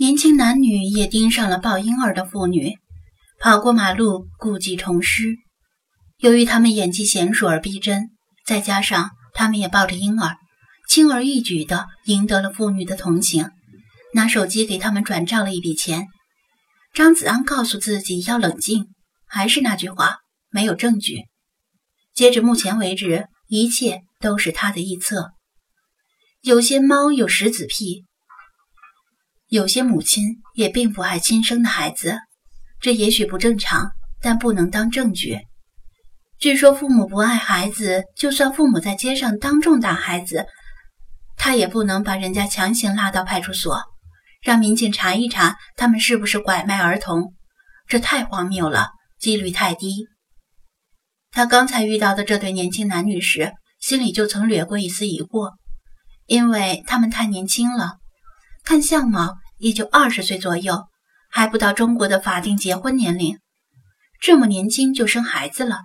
年轻男女也盯上了抱婴儿的妇女，跑过马路，故技重施。由于他们演技娴熟而逼真，再加上他们也抱着婴儿，轻而易举地赢得了妇女的同情，拿手机给他们转账了一笔钱。张子安告诉自己要冷静，还是那句话，没有证据。截止目前为止，一切都是他的臆测。有些猫有食子癖，有些母亲也并不爱亲生的孩子，这也许不正常，但不能当证据。据说父母不爱孩子，就算父母在街上当众打孩子，他也不能把人家强行拉到派出所，让民警查一查他们是不是拐卖儿童。这太荒谬了，几率太低。他刚才遇到的这对年轻男女时，心里就曾掠过一丝疑惑。因为他们太年轻了，看相貌也就二十岁左右，还不到中国的法定结婚年龄，这么年轻就生孩子了。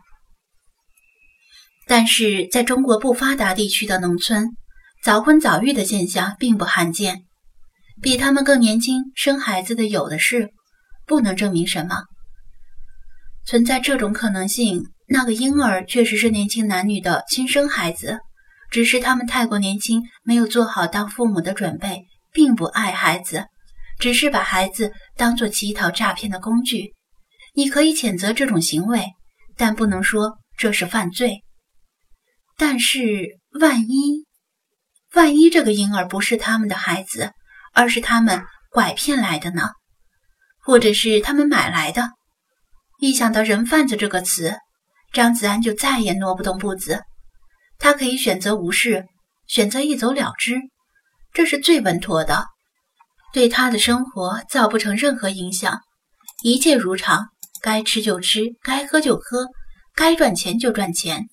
但是在中国不发达地区的农村，早婚早育的现象并不罕见，比他们更年轻生孩子的有的是，不能证明什么。存在这种可能性，那个婴儿确实是年轻男女的亲生孩子。只是他们太过年轻，没有做好当父母的准备，并不爱孩子，只是把孩子当做乞讨诈骗的工具。你可以谴责这种行为，但不能说这是犯罪。但是万一，万一这个婴儿不是他们的孩子，而是他们拐骗来的呢？或者是他们买来的？一想到“人贩子”这个词，张子安就再也挪不动步子。他可以选择无视，选择一走了之，这是最稳妥的，对他的生活造不成任何影响，一切如常，该吃就吃，该喝就喝，该赚钱就赚钱。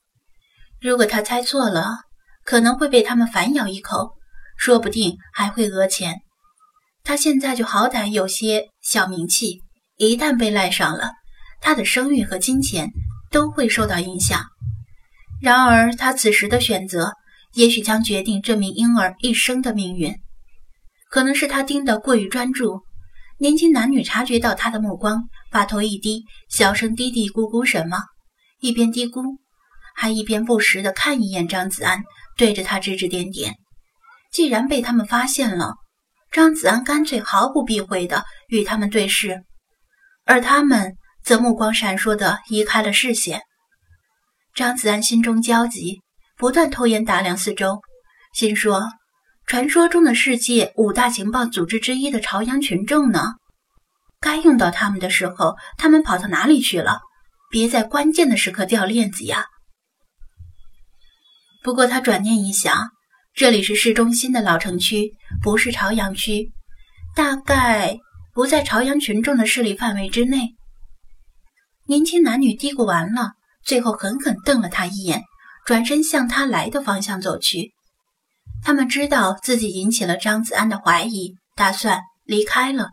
如果他猜错了，可能会被他们反咬一口，说不定还会讹钱。他现在就好歹有些小名气，一旦被赖上了，他的声誉和金钱都会受到影响。然而，他此时的选择，也许将决定这名婴儿一生的命运。可能是他盯得过于专注，年轻男女察觉到他的目光，把头一低，小声嘀嘀咕咕什么，一边嘀咕，还一边不时地看一眼张子安，对着他指指点点。既然被他们发现了，张子安干脆毫不避讳地与他们对视，而他们则目光闪烁地移开了视线。张子安心中焦急，不断偷眼打量四周，心说：“传说中的世界五大情报组织之一的朝阳群众呢？该用到他们的时候，他们跑到哪里去了？别在关键的时刻掉链子呀！”不过他转念一想，这里是市中心的老城区，不是朝阳区，大概不在朝阳群众的势力范围之内。年轻男女嘀咕完了。最后狠狠瞪了他一眼，转身向他来的方向走去。他们知道自己引起了张子安的怀疑，打算离开了。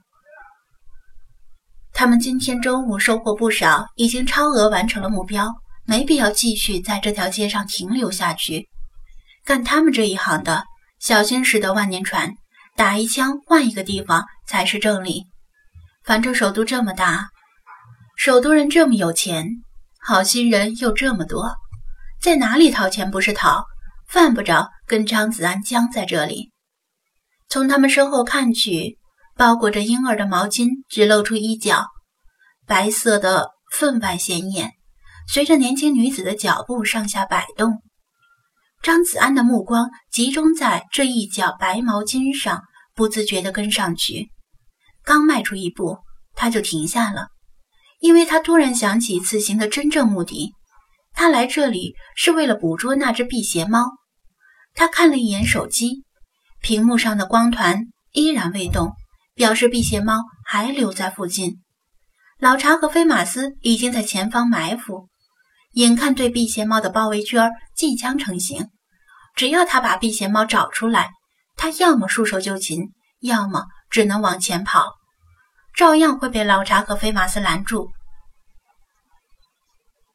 他们今天中午收获不少，已经超额完成了目标，没必要继续在这条街上停留下去。干他们这一行的，小心驶得万年船，打一枪换一个地方才是正理。反正首都这么大，首都人这么有钱。好心人又这么多，在哪里掏钱不是掏？犯不着跟张子安僵在这里。从他们身后看去，包裹着婴儿的毛巾只露出一角，白色的分外显眼。随着年轻女子的脚步上下摆动，张子安的目光集中在这一角白毛巾上，不自觉地跟上去。刚迈出一步，他就停下了。因为他突然想起此行的真正目的，他来这里是为了捕捉那只辟邪猫。他看了一眼手机，屏幕上的光团依然未动，表示辟邪猫还留在附近。老查和菲马斯已经在前方埋伏，眼看对辟邪猫的包围圈即将成型，只要他把辟邪猫找出来，他要么束手就擒，要么只能往前跑。照样会被老查和菲马斯拦住，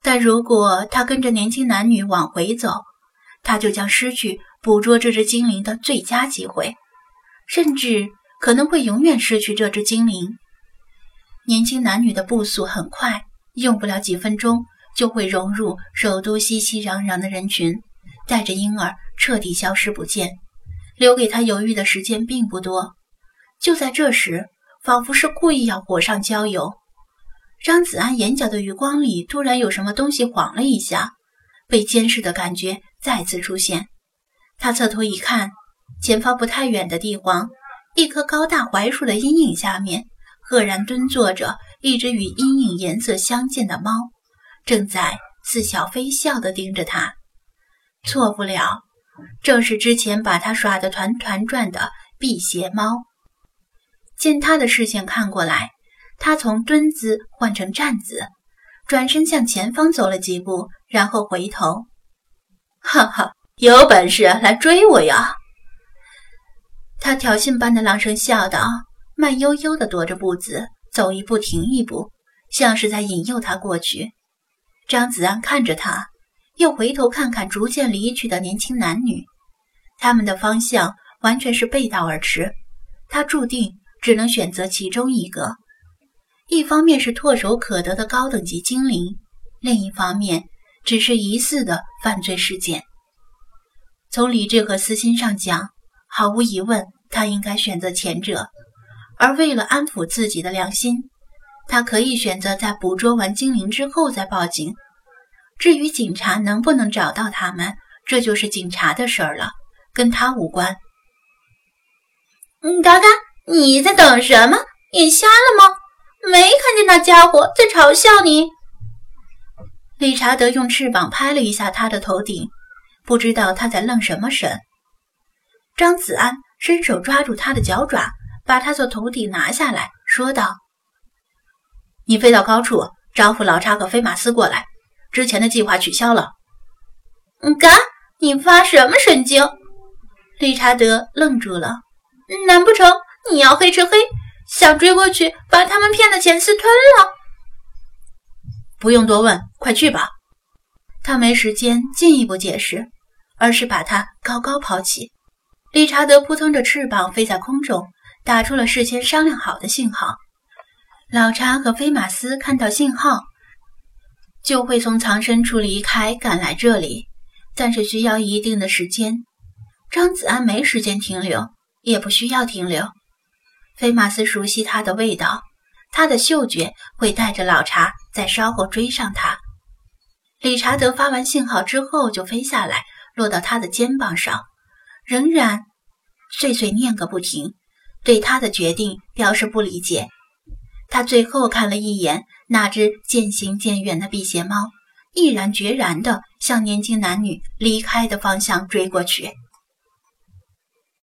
但如果他跟着年轻男女往回走，他就将失去捕捉这只精灵的最佳机会，甚至可能会永远失去这只精灵。年轻男女的步速很快，用不了几分钟就会融入首都熙熙攘攘的人群，带着婴儿彻底消失不见。留给他犹豫的时间并不多。就在这时，仿佛是故意要火上浇油，张子安眼角的余光里突然有什么东西晃了一下，被监视的感觉再次出现。他侧头一看，前方不太远的地方，一棵高大槐树的阴影下面。赫然蹲坐着一只与阴影颜色相间的猫，正在似笑非笑地盯着他。错不了，正是之前把他耍得团团转的辟邪猫。见他的视线看过来，他从蹲姿换成站姿，转身向前方走了几步，然后回头，哈哈，有本事来追我呀！他挑衅般的朗声笑道。慢悠悠地踱着步子，走一步停一步，像是在引诱他过去。张子安看着他，又回头看看逐渐离去的年轻男女，他们的方向完全是背道而驰。他注定只能选择其中一个。一方面是唾手可得的高等级精灵，另一方面只是疑似的犯罪事件。从理智和私心上讲，毫无疑问，他应该选择前者。而为了安抚自己的良心，他可以选择在捕捉完精灵之后再报警。至于警察能不能找到他们，这就是警察的事儿了，跟他无关。嗯，嘎嘎，你在等什么？眼瞎了吗？没看见那家伙在嘲笑你？理查德用翅膀拍了一下他的头顶，不知道他在愣什么神。张子安伸手抓住他的脚爪。把他从头顶拿下来，说道：“你飞到高处，招呼老查和菲马斯过来。之前的计划取消了。”“嗯，嘎，你发什么神经？”理查德愣住了。“难不成你要黑吃黑，想追过去把他们骗的钱私吞了？”“不用多问，快去吧。”他没时间进一步解释，而是把他高高抛起。理查德扑腾着翅膀飞在空中。打出了事先商量好的信号，老查和菲马斯看到信号，就会从藏身处离开，赶来这里，但是需要一定的时间。张子安没时间停留，也不需要停留。菲马斯熟悉它的味道，他的嗅觉会带着老查在稍后追上他。理查德发完信号之后就飞下来，落到他的肩膀上，仍然碎碎念个不停。对他的决定表示不理解。他最后看了一眼那只渐行渐远的辟邪猫，毅然决然地向年轻男女离开的方向追过去。